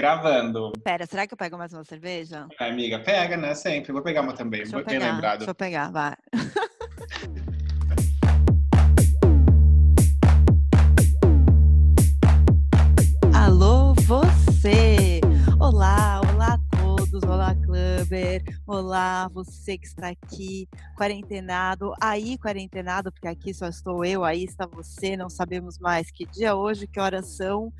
Gravando. Pera, será que eu pego mais uma cerveja? É, amiga, pega, né? Sempre. Vou pegar uma também. Deixa eu Bem pegar, lembrado. deixa eu pegar, vai. olá você que está aqui, quarentenado, aí quarentenado, porque aqui só estou eu, aí está você, não sabemos mais que dia hoje, que horas são,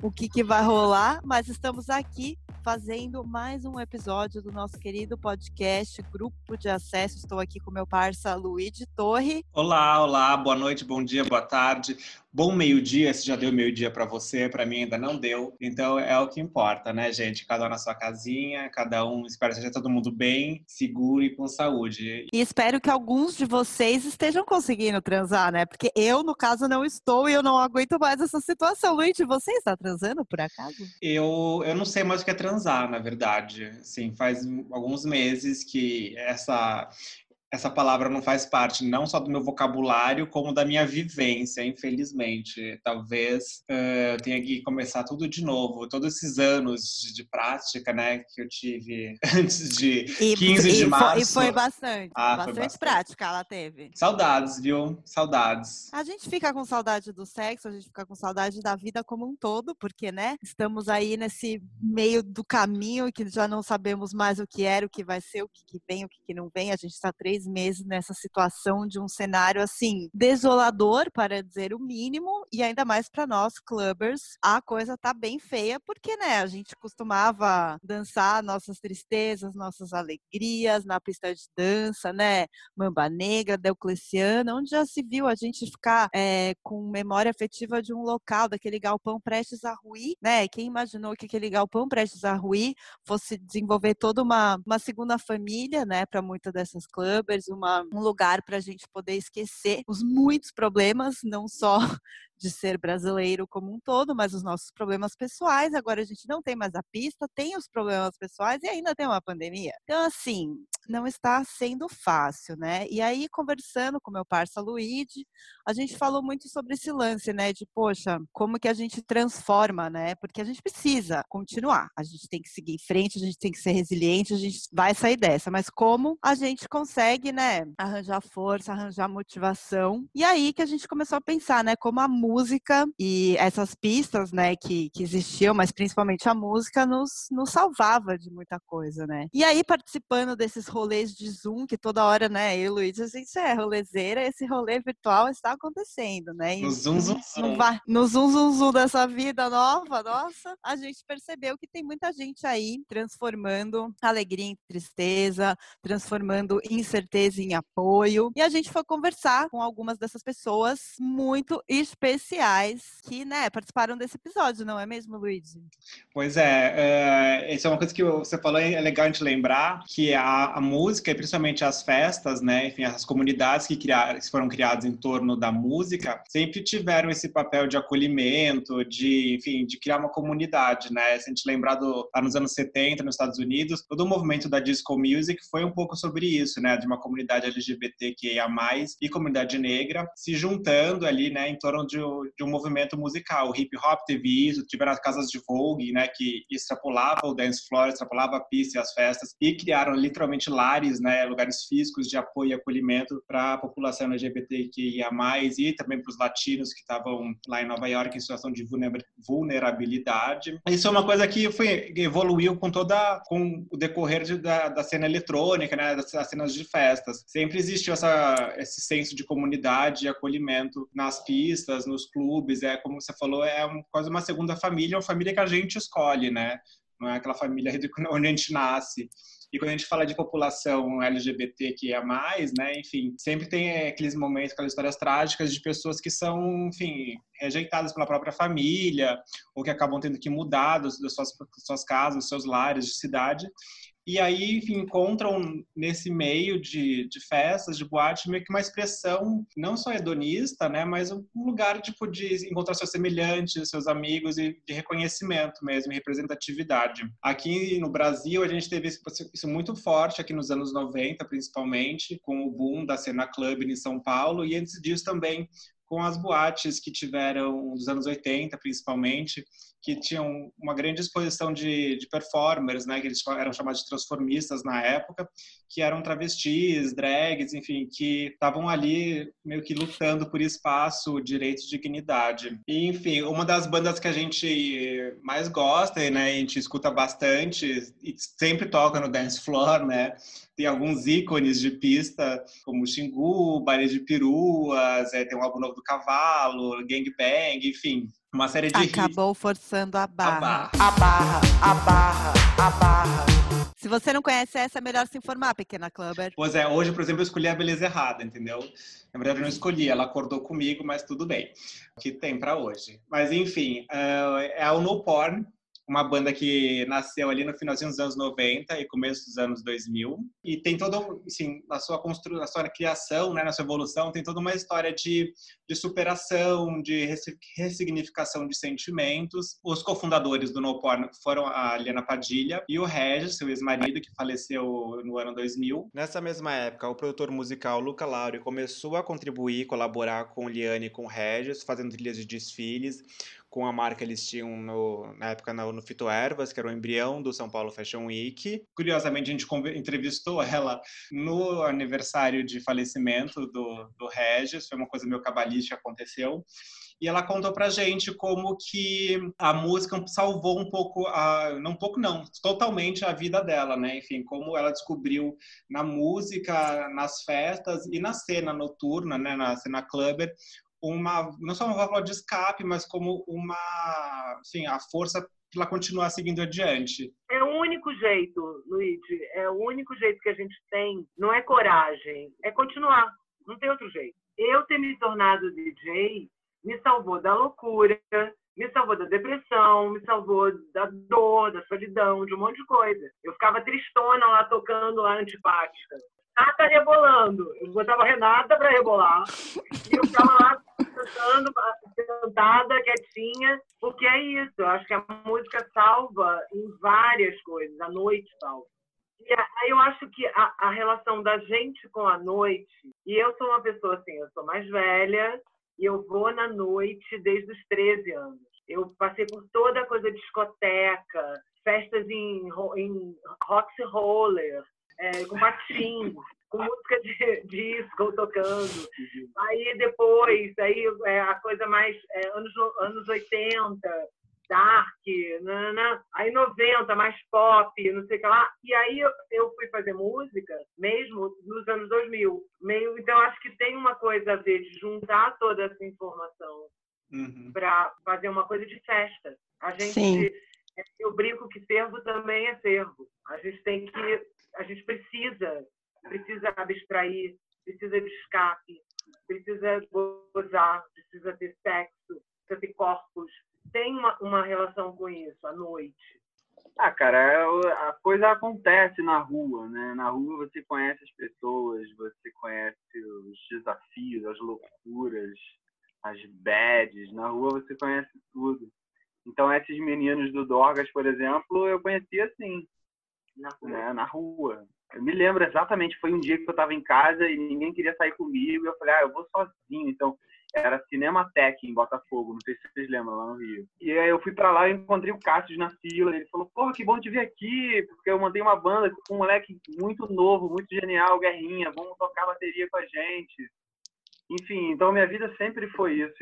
o que, que vai rolar, mas estamos aqui fazendo mais um episódio do nosso querido podcast Grupo de Acesso. Estou aqui com meu parça Luigi Torre. Olá, olá, boa noite, bom dia, boa tarde. Bom meio-dia, se já deu meio-dia para você, para mim ainda não deu. Então é o que importa, né, gente? Cada um na sua casinha, cada um, espero que seja todo mundo bem, seguro e com saúde. E espero que alguns de vocês estejam conseguindo transar, né? Porque eu, no caso, não estou e eu não aguento mais essa situação. Luigi, você está transando por acaso? Eu, eu não sei mais o que é transar, na verdade. Sim, faz alguns meses que essa essa palavra não faz parte não só do meu vocabulário, como da minha vivência, infelizmente. Talvez uh, eu tenha que começar tudo de novo. Todos esses anos de, de prática, né, que eu tive antes de E, 15 e de março. e foi bastante. Ah, foi bastante, bastante. prática ela teve. Saudades, viu? Saudades. A gente fica com saudade do sexo, a gente fica com saudade da vida como um todo, porque, né, estamos aí nesse meio do caminho que já não sabemos mais o que era, o que vai ser, o que, que vem, o que, que não vem. A gente está três meses nessa situação de um cenário, assim, desolador, para dizer o mínimo, e ainda mais para nós, clubbers, a coisa tá bem feia, porque, né, a gente costumava dançar nossas tristezas, nossas alegrias na pista de dança, né, Mamba Negra, Diocleciana, onde já se viu a gente ficar eh, com memória afetiva de um local, daquele galpão prestes a ruir, né? Quem imaginou que aquele galpão prestes a ruir fosse desenvolver toda uma, uma segunda família, né, para muitas dessas uma, um lugar para a gente poder esquecer os muitos problemas, não só de ser brasileiro como um todo, mas os nossos problemas pessoais. Agora a gente não tem mais a pista, tem os problemas pessoais e ainda tem uma pandemia. Então, assim, não está sendo fácil, né? E aí, conversando com meu parça Luigi, a gente falou muito sobre esse lance, né? De, poxa, como que a gente transforma, né? Porque a gente precisa continuar, a gente tem que seguir em frente, a gente tem que ser resiliente, a gente vai sair dessa, mas como a gente consegue, né? Arranjar força, arranjar motivação. E aí que a gente começou a pensar, né? Como a música e essas pistas, né, que, que existiam, mas principalmente a música, nos, nos salvava de muita coisa, né? E aí, participando desses rolês de Zoom, que toda hora, né, eu e o Luiz, a gente é rolezeira, esse rolê virtual está acontecendo, né? E No Zoom, Zoom, no, Zoom. no zoom, zoom, zoom dessa vida nova, nossa, a gente percebeu que tem muita gente aí transformando alegria em tristeza, transformando incerteza em apoio. E a gente foi conversar com algumas dessas pessoas muito especiais que, né, participaram desse episódio, não é mesmo, Luigi? Pois é, é, isso é uma coisa que você falou, é legal a gente lembrar que a, a música, principalmente as festas, né, enfim, as comunidades que, criaram, que foram criadas em torno da música, sempre tiveram esse papel de acolhimento, de, enfim, de criar uma comunidade, né, se a gente lembrar do, lá nos anos 70, nos Estados Unidos, todo o movimento da disco music foi um pouco sobre isso, né, de uma comunidade LGBTQIA+, e comunidade negra se juntando ali, né, em torno de, de um movimento musical. O hip hop teve isso, tiveram as casas de Vogue, né, que extrapolava o dance floor, extrapolava a pista e as festas, e criaram literalmente lares, né, lugares físicos de apoio e acolhimento para a população LGBTQIA+, e também para os latinos que estavam lá em Nova York em situação de vulner- vulnerabilidade. Isso é uma coisa que foi, evoluiu com toda com o decorrer de- da, da cena eletrônica, né, das, das cenas de festas. Sempre existiu essa, esse senso de comunidade e acolhimento nas pistas, nos clubes, é como você falou, é um, quase uma segunda família, uma família que a gente escolhe, né? Não é aquela família onde a gente nasce. E quando a gente fala de população LGBTQIA+, né, enfim, sempre tem eh, aqueles momentos, aquelas histórias trágicas de pessoas que são, enfim, rejeitadas pela própria família, ou que acabam tendo que mudar das, suas, suas casas, dos seus lares de cidade. E aí, enfim, encontram nesse meio de, de festas, de boate, meio que uma expressão não só hedonista, né, mas um lugar tipo, de encontrar seus semelhantes, seus amigos e de reconhecimento mesmo, representatividade. Aqui no Brasil, a gente teve isso muito forte aqui nos anos 90, principalmente, com o boom da cena club em São Paulo, e antes disso também com as boates que tiveram dos anos 80, principalmente, que tinham uma grande exposição de, de performers, né, que eles eram chamados de transformistas na época, que eram travestis, drags, enfim, que estavam ali meio que lutando por espaço, direitos e dignidade. E, enfim, uma das bandas que a gente mais gosta, né, a gente escuta bastante e sempre toca no dance floor, né, tem alguns ícones de pista, como Xingu, Baile de Peruas, é, tem um álbum novo do Cavalo, Gang Bang, enfim, uma série de Acabou hits. forçando a barra. A barra. A barra, a barra, a barra. Se você não conhece essa, é melhor se informar, pequena clubber. Pois é, hoje, por exemplo, eu escolhi a beleza errada, entendeu? Na verdade, eu não escolhi, ela acordou comigo, mas tudo bem. O que tem para hoje? Mas, enfim, é, é o No Porn, uma banda que nasceu ali no finalzinho dos anos 90 e começo dos anos 2000 e tem todo, assim, na sua construção, na sua criação, né, na sua evolução, tem toda uma história de, de superação, de ressignificação de sentimentos. Os cofundadores do No Porn foram a Liana Padilha e o Regis, seu ex-marido, que faleceu no ano 2000. Nessa mesma época, o produtor musical Luca Lauri começou a contribuir, colaborar com Liane e com Regis, fazendo trilhas de desfiles, com a marca eles tinham no, na época no, no Fito Ervas, que era o embrião do São Paulo Fashion Week. Curiosamente, a gente entrevistou ela no aniversário de falecimento do, do Regis, foi uma coisa meio cabalística aconteceu. E ela contou pra gente como que a música salvou um pouco, a, não um pouco não, totalmente a vida dela, né? Enfim, como ela descobriu na música, nas festas e na cena noturna, né? Na cena clubber, uma não só uma válvula de escape, mas como uma, assim, a força para continuar seguindo adiante. É o único jeito, Luigi, é o único jeito que a gente tem, não é coragem, é continuar, não tem outro jeito. Eu ter me tornado DJ me salvou da loucura, me salvou da depressão, me salvou da dor, da solidão, de um monte de coisa. Eu ficava tristona lá tocando lá antipática. Renata rebolando. Eu botava Renata para rebolar. E eu ficava lá cantando, sentada, quietinha, porque é isso. Eu acho que a música salva em várias coisas. A noite salva. E aí eu acho que a, a relação da gente com a noite, e eu sou uma pessoa assim, eu sou mais velha, e eu vou na noite desde os 13 anos. Eu passei por toda a coisa de discoteca, festas em, em Roxy Roller, é, com patins, com música de disco tocando. Aí depois, aí é, a coisa mais é, anos, anos 80, dark, nanana. aí 90, mais pop, não sei o que lá. E aí eu, eu fui fazer música mesmo nos anos 2000. Meio, então acho que tem uma coisa a ver de juntar toda essa informação uhum. para fazer uma coisa de festa. A gente, Sim. eu brinco que fervo também é fervo. A gente tem que a gente precisa, precisa abstrair, precisa de escape, precisa gozar, precisa ter sexo, precisa ter corpos. Tem uma, uma relação com isso, à noite. Ah, cara, é a coisa acontece na rua, né? Na rua você conhece as pessoas, você conhece os desafios, as loucuras, as bads. Na rua você conhece tudo. Então, esses meninos do Dorgas, por exemplo, eu conhecia assim na rua. Né, na rua. Eu me lembro exatamente, foi um dia que eu estava em casa e ninguém queria sair comigo. E eu falei, ah, eu vou sozinho. Então, era Cinematec em Botafogo, não sei se vocês lembram, lá no Rio. E aí eu fui para lá e encontrei o Cássio na fila. Ele falou, porra, que bom te ver aqui, porque eu mandei uma banda com um moleque muito novo, muito genial, Guerrinha, vamos tocar bateria com a gente. Enfim, então minha vida sempre foi isso.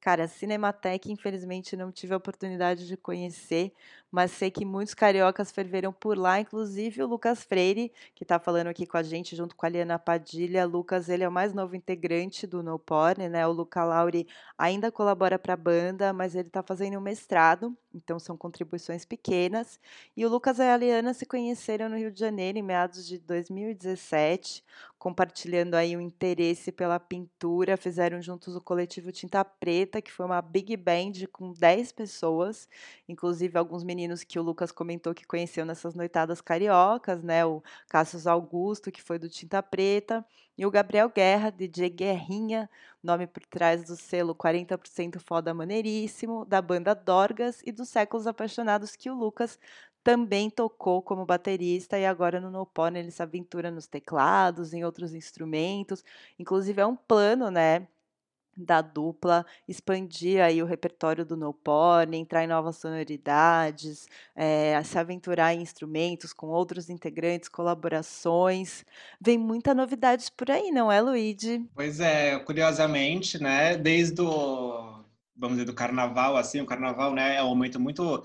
Cara, a Cinematec, infelizmente, não tive a oportunidade de conhecer, mas sei que muitos cariocas ferveram por lá, inclusive o Lucas Freire, que está falando aqui com a gente, junto com a Liana Padilha. Lucas, ele é o mais novo integrante do No Porn, né? O Luca Lauri ainda colabora para a banda, mas ele está fazendo um mestrado, então são contribuições pequenas. E o Lucas e a Liana se conheceram no Rio de Janeiro em meados de 2017, compartilhando aí o interesse pela pintura, fizeram juntos o coletivo Tinta Preta, que foi uma big band com 10 pessoas, inclusive alguns meninos que o Lucas comentou que conheceu nessas noitadas cariocas, né? O Cassius Augusto, que foi do Tinta Preta, e o Gabriel Guerra, DJ Guerrinha, nome por trás do selo 40% Foda Maneiríssimo, da banda Dorgas e dos Séculos Apaixonados, que o Lucas também tocou como baterista e agora no No ele se aventura nos teclados, em outros instrumentos. Inclusive é um plano, né, da dupla, expandir aí o repertório do no porn, entrar em novas sonoridades, é, se aventurar em instrumentos com outros integrantes, colaborações. Vem muita novidade por aí, não é, Luigi? Pois é, curiosamente, né, desde o, vamos dizer, do carnaval, assim, o carnaval, né, é um momento muito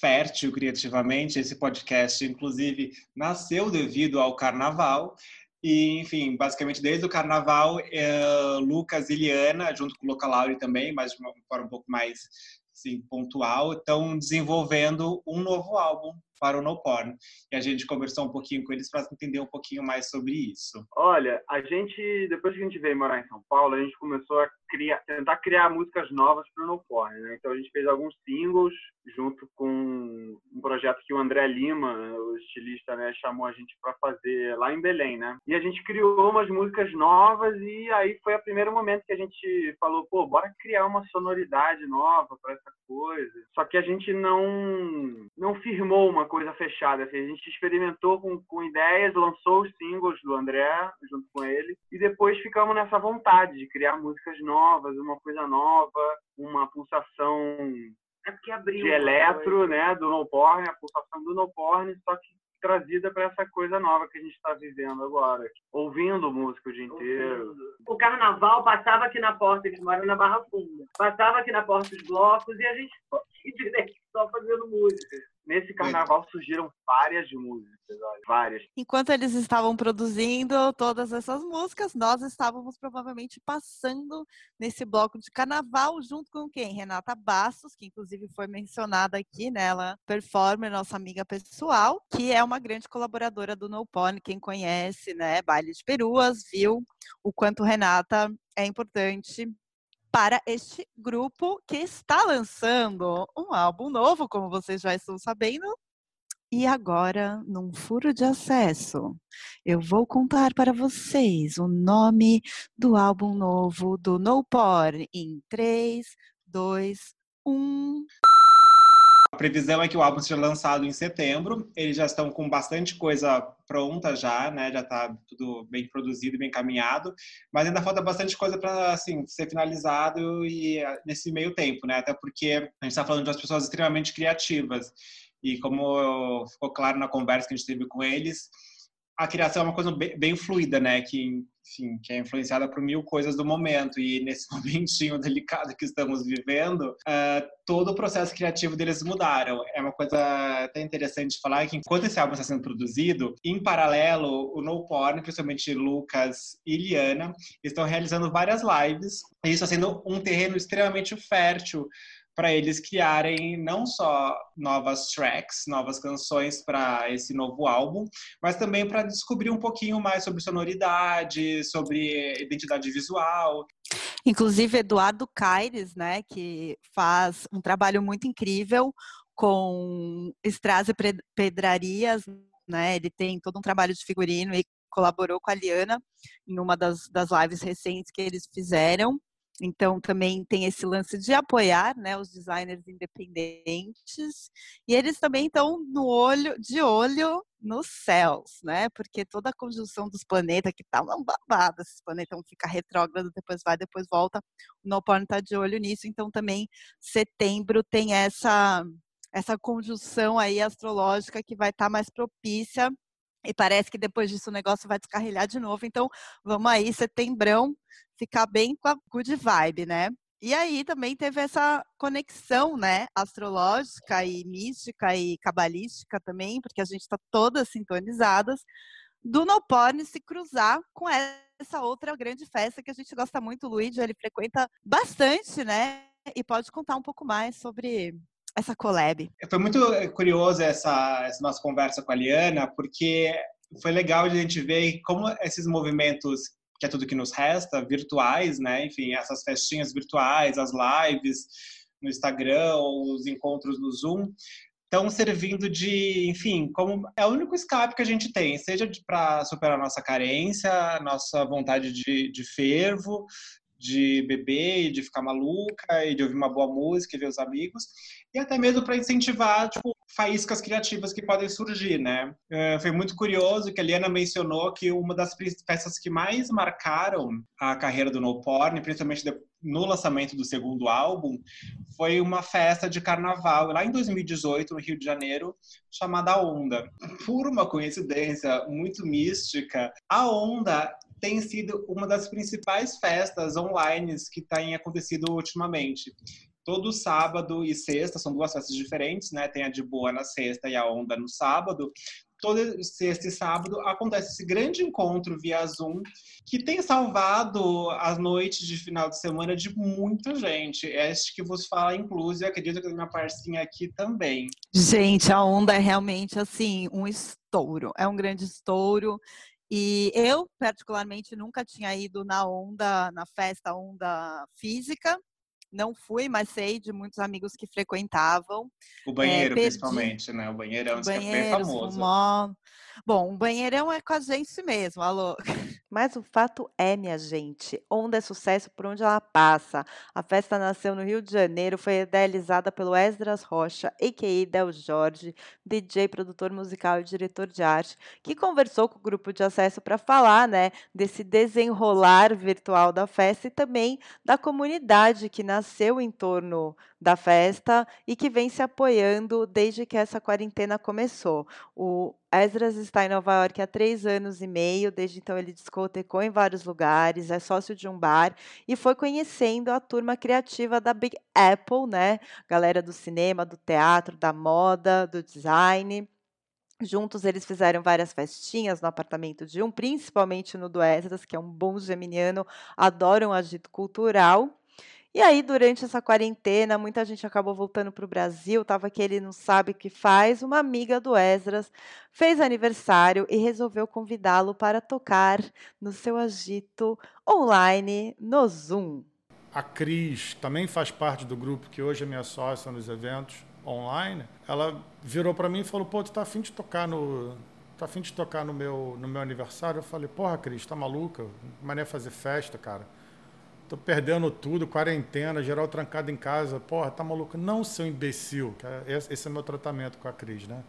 fértil criativamente. Esse podcast, inclusive, nasceu devido ao carnaval. E, enfim, basicamente desde o carnaval, é, Lucas e Liana, junto com o Luca Lauri também, mas de uma forma um pouco mais assim, pontual, estão desenvolvendo um novo álbum para o No Porn. E a gente conversou um pouquinho com eles para entender um pouquinho mais sobre isso. Olha, a gente, depois que a gente veio morar em São Paulo, a gente começou a criar, tentar criar músicas novas para o No Porn, né? Então a gente fez alguns singles junto com um projeto que o André Lima, o estilista, né, chamou a gente para fazer lá em Belém, né? E a gente criou umas músicas novas e aí foi o primeiro momento que a gente falou, pô, bora criar uma sonoridade nova para essa coisa. Só que a gente não não firmou uma coisa fechada. Assim, a gente experimentou com, com ideias, lançou os singles do André junto com ele e depois ficamos nessa vontade de criar músicas novas, uma coisa nova, uma pulsação é de eletro, né, do no porn, a pulsação do no porn, só que trazida para essa coisa nova que a gente está vivendo agora. Ouvindo música o dia inteiro. O carnaval passava aqui na porta, eles moram na Barra Funda. Passava aqui na porta dos blocos e a gente só fazendo música. Nesse carnaval surgiram várias músicas, várias. Enquanto eles estavam produzindo todas essas músicas, nós estávamos provavelmente passando nesse bloco de carnaval junto com quem? Renata Bastos, que inclusive foi mencionada aqui, né? Ela performer, nossa amiga pessoal, que é uma grande colaboradora do No Pony, quem conhece, né? Baile de Peruas, viu o quanto Renata é importante para este grupo que está lançando um álbum novo, como vocês já estão sabendo. E agora, num furo de acesso, eu vou contar para vocês o nome do álbum novo do No Porn em 3, 2, 1 previsão é que o álbum seja lançado em setembro. Eles já estão com bastante coisa pronta já, né? Já está tudo bem produzido e bem caminhado, mas ainda falta bastante coisa para assim ser finalizado e eh, nesse meio tempo, né? Até porque a gente está falando de umas pessoas extremamente criativas e como ficou claro na conversa que a gente teve com eles, a criação é uma coisa bem, bem fluida, né? Que, enfim, que é influenciada por mil coisas do momento. E nesse momentinho delicado que estamos vivendo, uh, todo o processo criativo deles mudaram. É uma coisa até interessante falar que enquanto esse álbum está sendo produzido, em paralelo, o No Porn, principalmente Lucas e Liana, estão realizando várias lives. E isso está sendo um terreno extremamente fértil para eles criarem não só novas tracks, novas canções para esse novo álbum, mas também para descobrir um pouquinho mais sobre sonoridade, sobre identidade visual. Inclusive Eduardo Caires, né, que faz um trabalho muito incrível com Strass e Pedrarias, né? Ele tem todo um trabalho de figurino e colaborou com a Liana em uma das, das lives recentes que eles fizeram. Então, também tem esse lance de apoiar né, os designers independentes. E eles também estão no olho, de olho nos céus, né? Porque toda a conjunção dos planetas, que tá uma babada, planetas ficar retrógrado, depois vai, depois volta. O Noporn está de olho nisso. Então, também setembro tem essa essa conjunção aí astrológica que vai estar tá mais propícia e parece que depois disso o negócio vai descarrilhar de novo. Então, vamos aí, setembrão, ficar bem com a good vibe, né? E aí também teve essa conexão, né, astrológica e mística e cabalística também, porque a gente está todas sintonizadas, do No Porn se cruzar com essa outra grande festa que a gente gosta muito, o Luigi, ele frequenta bastante, né? E pode contar um pouco mais sobre essa collab? Foi muito curioso essa, essa nossa conversa com a Liana, porque foi legal de a gente ver como esses movimentos que é tudo que nos resta, virtuais, né? Enfim, essas festinhas virtuais, as lives no Instagram, os encontros no Zoom, estão servindo de, enfim, como é o único escape que a gente tem, seja para superar nossa carência, nossa vontade de, de fervo, de beber de ficar maluca e de ouvir uma boa música e ver os amigos e até mesmo para incentivar tipo faíscas criativas que podem surgir, né? É, foi muito curioso que a Liana mencionou que uma das peças que mais marcaram a carreira do No Porn, principalmente no lançamento do segundo álbum, foi uma festa de carnaval lá em 2018 no Rio de Janeiro, chamada Onda. Por uma coincidência muito mística, a Onda tem sido uma das principais festas online que têm acontecido ultimamente. Todo sábado e sexta, são duas festas diferentes, né? Tem a de boa na sexta e a onda no sábado. Todo sexta e sábado acontece esse grande encontro via Zoom que tem salvado as noites de final de semana de muita gente. É este que vos fala, inclusive, acredito que a minha parcinha aqui também. Gente, a onda é realmente assim um estouro, é um grande estouro. E eu, particularmente, nunca tinha ido na onda, na festa onda física. Não fui, mas sei de muitos amigos que frequentavam. O banheiro, é, principalmente, né? O banheiro é um banheiro, é bem famoso. Fumó. Bom, o banheirão é com a gente mesmo, alô. Mas o fato é, minha gente, Onda é sucesso por onde ela passa. A festa nasceu no Rio de Janeiro, foi idealizada pelo Esdras Rocha, a.k.a. Del Jorge, DJ, produtor musical e diretor de arte, que conversou com o grupo de acesso para falar, né, desse desenrolar virtual da festa e também da comunidade que nasceu em torno da festa e que vem se apoiando desde que essa quarentena começou. O Esdras está em Nova York há três anos e meio, desde então ele discotecou em vários lugares, é sócio de um bar e foi conhecendo a turma criativa da Big Apple, né? Galera do cinema, do teatro, da moda, do design. Juntos eles fizeram várias festinhas no apartamento de um, principalmente no do Esdras, que é um bom geminiano, adoram agito cultural. E aí, durante essa quarentena, muita gente acabou voltando para o Brasil, tava que ele não sabe o que faz. Uma amiga do Esdras fez aniversário e resolveu convidá-lo para tocar no seu agito online no Zoom. A Cris também faz parte do grupo que hoje é minha sócia nos eventos online. Ela virou para mim e falou: "Pô, tu tá afim de tocar no tá afim de tocar no meu no meu aniversário?" Eu falei: "Porra, Cris, tá maluca? Mané fazer festa, cara." Tô perdendo tudo, quarentena, geral trancado em casa. Porra, tá maluco? Não, seu imbecil. É, esse é meu tratamento com a Cris, né?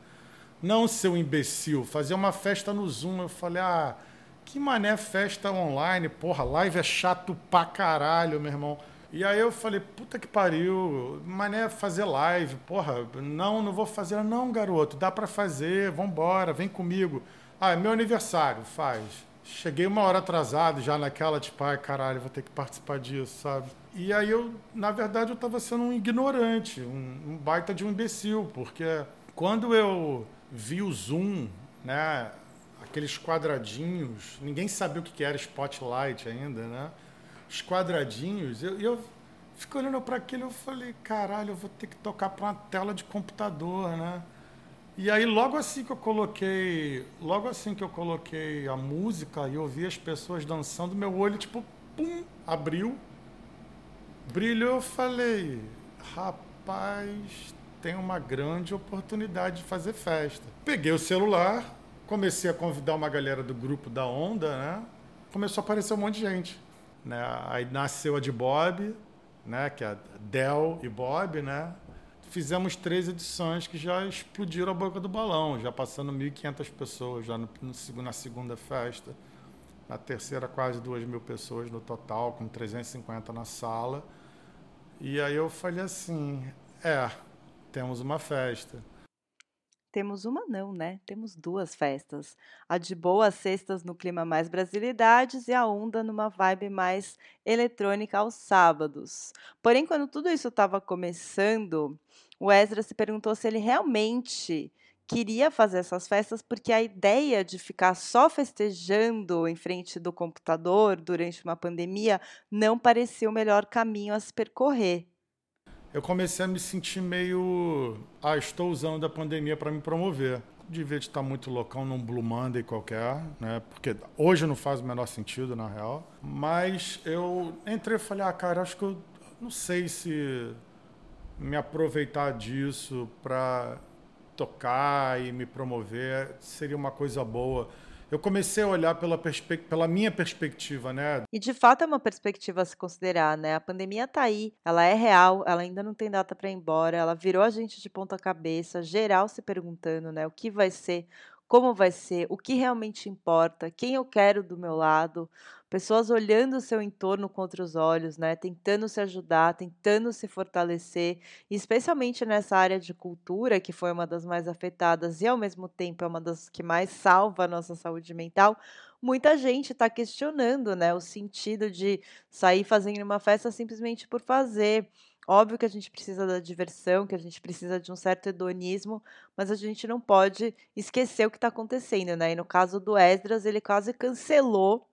Não, seu imbecil. Fazer uma festa no Zoom. Eu falei, ah, que mané festa online? Porra, live é chato pra caralho, meu irmão. E aí eu falei, puta que pariu, mané fazer live, porra, não, não vou fazer. Não, garoto, dá para fazer, vambora, vem comigo. Ah, é meu aniversário, faz. Cheguei uma hora atrasado já naquela, tipo, ai caralho, vou ter que participar disso, sabe? E aí eu, na verdade, eu estava sendo um ignorante, um, um, baita de um imbecil, porque quando eu vi o Zoom, né, aqueles quadradinhos, ninguém sabia o que era Spotlight ainda, né? Os quadradinhos, eu, eu fico olhando para aquilo e falei, caralho, eu vou ter que tocar para uma tela de computador, né? E aí logo assim que eu coloquei, logo assim que eu coloquei a música e ouvi as pessoas dançando, meu olho tipo, pum, abriu, brilhou, eu falei, rapaz, tem uma grande oportunidade de fazer festa. Peguei o celular, comecei a convidar uma galera do grupo da Onda, né? Começou a aparecer um monte de gente, né? Aí nasceu a de Bob, né, que é Del e Bob, né? Fizemos três edições que já explodiram a boca do balão, já passando 1.500 pessoas já no, no, na segunda festa. Na terceira, quase 2 mil pessoas no total, com 350 na sala. E aí eu falei assim: é, temos uma festa. Temos uma não, né? Temos duas festas. A de boas sextas no clima mais brasilidades e a onda numa vibe mais eletrônica aos sábados. Porém, quando tudo isso estava começando, o Ezra se perguntou se ele realmente queria fazer essas festas porque a ideia de ficar só festejando em frente do computador durante uma pandemia não parecia o melhor caminho a se percorrer eu comecei a me sentir meio. Ah, estou usando a pandemia para me promover. Devia estar muito loucão num Blue Monday qualquer, né? Porque hoje não faz o menor sentido, na real. Mas eu entrei e falei, ah, cara, acho que eu não sei se me aproveitar disso para tocar e me promover seria uma coisa boa. Eu comecei a olhar pela, pela minha perspectiva, né? E de fato é uma perspectiva a se considerar, né? A pandemia tá aí, ela é real, ela ainda não tem data para ir embora, ela virou a gente de ponta cabeça, geral se perguntando, né? O que vai ser, como vai ser, o que realmente importa, quem eu quero do meu lado, pessoas olhando o seu entorno com outros olhos, né, tentando se ajudar, tentando se fortalecer, especialmente nessa área de cultura, que foi uma das mais afetadas e ao mesmo tempo é uma das que mais salva a nossa saúde mental. Muita gente está questionando, né, o sentido de sair fazendo uma festa simplesmente por fazer. Óbvio que a gente precisa da diversão, que a gente precisa de um certo hedonismo, mas a gente não pode esquecer o que está acontecendo, né? E no caso do Esdras, ele quase cancelou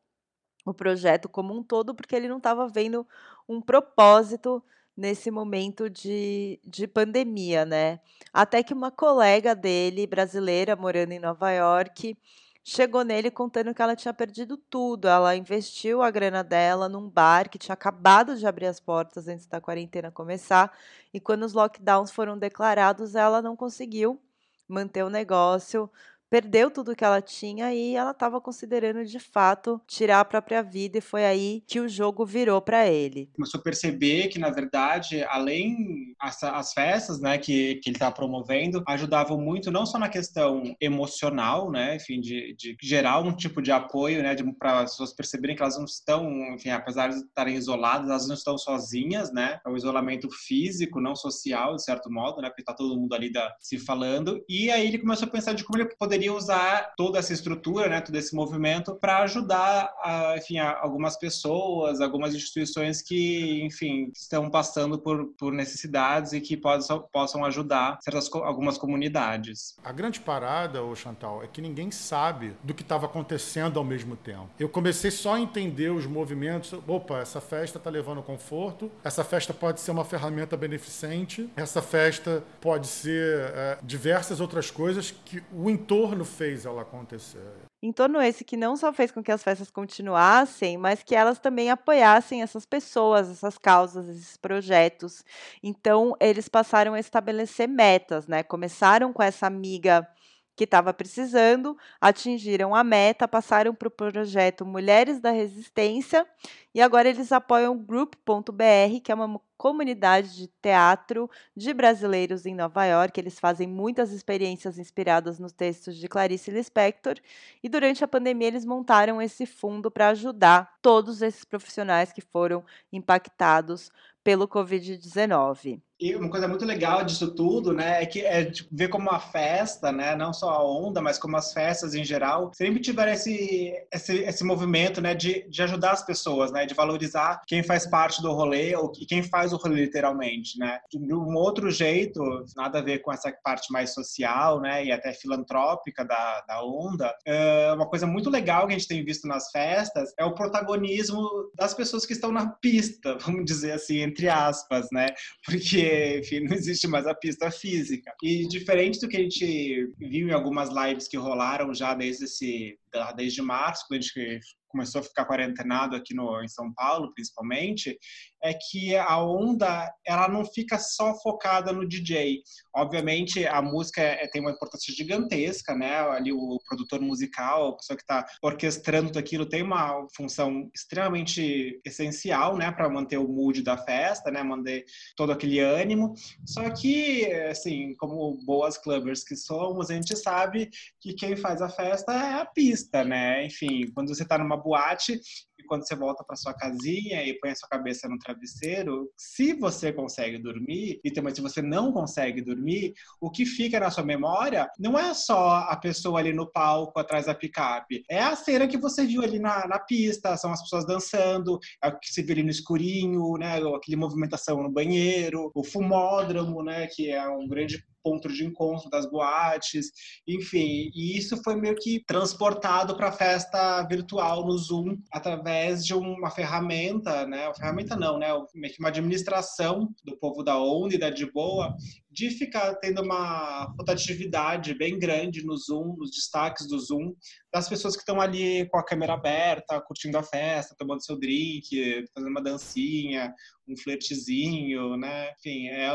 o projeto como um todo, porque ele não estava vendo um propósito nesse momento de, de pandemia, né? Até que uma colega dele, brasileira, morando em Nova York, chegou nele contando que ela tinha perdido tudo. Ela investiu a grana dela num bar que tinha acabado de abrir as portas antes da quarentena começar, e quando os lockdowns foram declarados, ela não conseguiu manter o negócio perdeu tudo que ela tinha e ela estava considerando de fato tirar a própria vida e foi aí que o jogo virou para ele. Começou a perceber que na verdade, além as, as festas, né, que, que ele está promovendo, ajudavam muito não só na questão emocional, né, enfim, de, de gerar um tipo de apoio, né, para as pessoas perceberem que elas não estão, enfim, apesar de estarem isoladas, elas não estão sozinhas, né, é um isolamento físico, não social, de certo modo, né, porque está todo mundo ali da, se falando. E aí ele começou a pensar de como ele poderia usar toda essa estrutura, né, todo esse movimento para ajudar, a, enfim, a algumas pessoas, algumas instituições que, enfim, estão passando por, por necessidades e que possam, possam ajudar certas algumas comunidades. A grande parada, o Chantal, é que ninguém sabe do que estava acontecendo ao mesmo tempo. Eu comecei só a entender os movimentos. Opa, essa festa está levando conforto. Essa festa pode ser uma ferramenta beneficente. Essa festa pode ser é, diversas outras coisas que o entorno entorno fez ela acontecer. Entorno esse que não só fez com que as festas continuassem, mas que elas também apoiassem essas pessoas, essas causas, esses projetos. Então, eles passaram a estabelecer metas, né? Começaram com essa amiga que estava precisando, atingiram a meta, passaram para o projeto Mulheres da Resistência e agora eles apoiam o Group.br, que é uma comunidade de teatro de brasileiros em Nova York. Eles fazem muitas experiências inspiradas nos textos de Clarice Lispector e durante a pandemia eles montaram esse fundo para ajudar todos esses profissionais que foram impactados pelo Covid-19. E uma coisa muito legal disso tudo, né, é que é tipo, ver como a festa, né, não só a onda, mas como as festas em geral, sempre tiveram esse, esse, esse movimento, né, de, de ajudar as pessoas, né, de valorizar quem faz parte do rolê ou quem faz o rolê literalmente, né. De um outro jeito, nada a ver com essa parte mais social, né, e até filantrópica da, da onda, é uma coisa muito legal que a gente tem visto nas festas é o protagonismo das pessoas que estão na pista, vamos dizer assim, entre aspas, né, porque enfim, não existe mais a pista física. E diferente do que a gente viu em algumas lives que rolaram já desde esse desde março, quando a gente começou a ficar quarentenado aqui no, em São Paulo, principalmente, é que a onda ela não fica só focada no DJ. Obviamente, a música é, tem uma importância gigantesca, né? Ali o produtor musical, a pessoa que está orquestrando tudo aquilo, tem uma função extremamente essencial, né? Para manter o mood da festa, né? Manter todo aquele ânimo. Só que, assim, como boas clubbers que somos, a gente sabe que quem faz a festa é a pista, né? Enfim, quando você está numa boate e quando você volta para sua casinha e põe a sua cabeça no travesseiro, se você consegue dormir, e também se você não consegue dormir, o que fica na sua memória não é só a pessoa ali no palco atrás da picape, é a cena que você viu ali na, na pista, são as pessoas dançando, é o que você viu ali no escurinho, né, aquele movimentação no banheiro, o fumódromo, né, que é um grande ponto de encontro das boates, enfim, e isso foi meio que transportado para a festa virtual no Zoom através de uma ferramenta, né? Uma ferramenta não, né? Meio que uma administração do povo da onda e da de boa de ficar tendo uma rotatividade bem grande no Zoom, nos destaques do Zoom, das pessoas que estão ali com a câmera aberta, curtindo a festa, tomando seu drink, fazendo uma dancinha, um flertezinho, né? Enfim, é,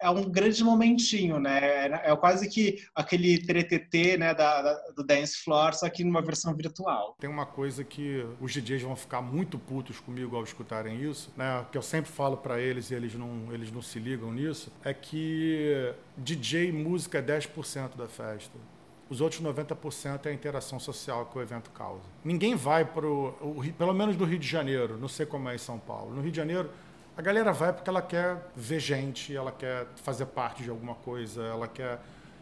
é um grande momentinho, né? É, é quase que aquele TTT, né, da, da, do dance floor, só que numa versão virtual. Tem uma coisa que os DJs vão ficar muito putos comigo ao escutarem isso, né? Que eu sempre falo para eles e eles não, eles não se ligam nisso, é que DJ música é 10% da festa. Os outros 90% é a interação social que o evento causa. Ninguém vai para o. Pelo menos no Rio de Janeiro, não sei como é em São Paulo. No Rio de Janeiro, a galera vai porque ela quer ver gente, ela quer fazer parte de alguma coisa, ela quer.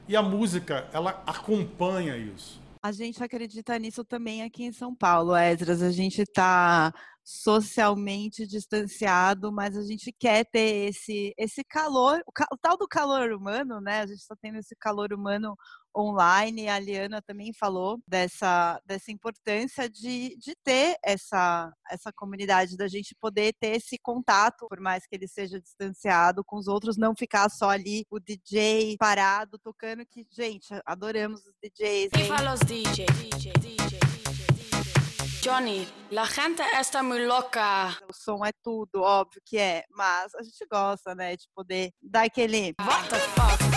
E a música, ela acompanha isso. A gente acredita nisso também aqui em São Paulo, Esdras. A gente está socialmente distanciado, mas a gente quer ter esse, esse calor, o, o tal do calor humano, né? A gente está tendo esse calor humano online. A Liana também falou dessa, dessa importância de, de ter essa, essa comunidade, da gente poder ter esse contato, por mais que ele seja distanciado com os outros, não ficar só ali o DJ parado tocando, que, gente, adoramos os DJs. Quem fala os DJ, DJ, DJ, Johnny, la gente está muy loca. O som é tudo, óbvio que é, mas a gente gosta, né, de poder dar aquele. What the fuck?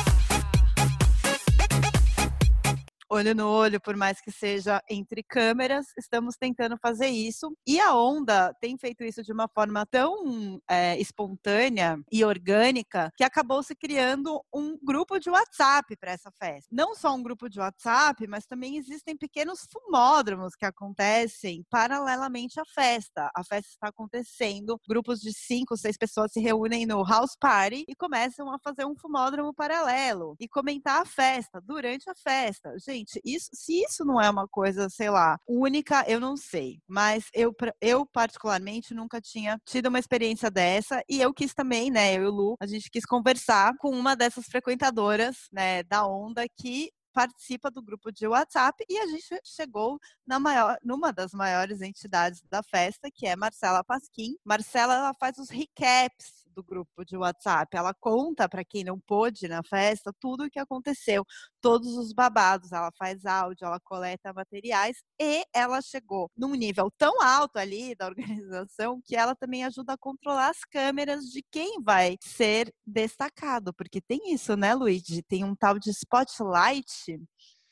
Olho no olho, por mais que seja entre câmeras, estamos tentando fazer isso. E a Onda tem feito isso de uma forma tão é, espontânea e orgânica que acabou se criando um grupo de WhatsApp para essa festa. Não só um grupo de WhatsApp, mas também existem pequenos fumódromos que acontecem paralelamente à festa. A festa está acontecendo, grupos de cinco, seis pessoas se reúnem no house party e começam a fazer um fumódromo paralelo e comentar a festa durante a festa. Gente, gente, isso, se isso não é uma coisa, sei lá, única, eu não sei. Mas eu, eu particularmente, nunca tinha tido uma experiência dessa. E eu quis também, né, eu e o Lu, a gente quis conversar com uma dessas frequentadoras, né, da onda que participa do grupo de WhatsApp e a gente chegou na maior, numa das maiores entidades da festa, que é Marcela Pasquim. Marcela ela faz os recaps do grupo de WhatsApp. Ela conta para quem não pôde na festa tudo o que aconteceu, todos os babados. Ela faz áudio, ela coleta materiais e ela chegou num nível tão alto ali da organização que ela também ajuda a controlar as câmeras de quem vai ser destacado, porque tem isso, né, Luigi? Tem um tal de spotlight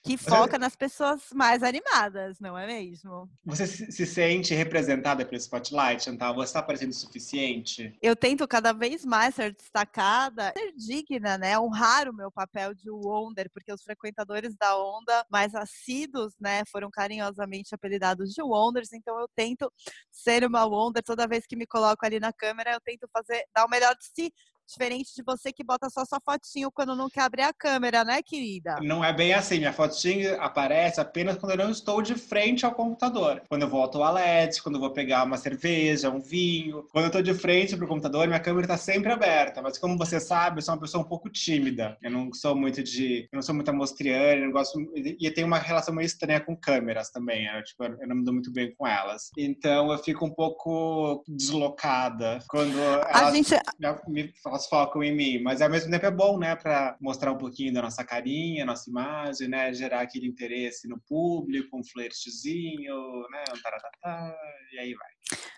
que foca nas pessoas mais animadas, não é mesmo? Você se sente representada pelo Spotlight, Chantal? Você está parecendo o suficiente? Eu tento cada vez mais ser destacada, ser digna, né? Honrar o meu papel de Wonder, porque os frequentadores da onda mais assíduos, né, foram carinhosamente apelidados de Wonders, então eu tento ser uma Wonder toda vez que me coloco ali na câmera, eu tento fazer dar o melhor de si, Diferente de você que bota só sua fotinho quando não quer abrir a câmera, né, querida? Não é bem assim. Minha fotinho aparece apenas quando eu não estou de frente ao computador. Quando eu vou ao toalete, quando eu vou pegar uma cerveja, um vinho. Quando eu estou de frente pro computador, minha câmera está sempre aberta. Mas como você sabe, eu sou uma pessoa um pouco tímida. Eu não sou muito de... Eu não sou muito amostriana, eu não gosto... E eu tenho uma relação meio estranha com câmeras também. Eu, tipo, eu não me dou muito bem com elas. Então eu fico um pouco deslocada quando elas a gente... me elas focam em mim, mas ao mesmo tempo é bom, né, para mostrar um pouquinho da nossa carinha, nossa imagem, né, gerar aquele interesse no público, um flertezinho, né, um taratata, e aí vai.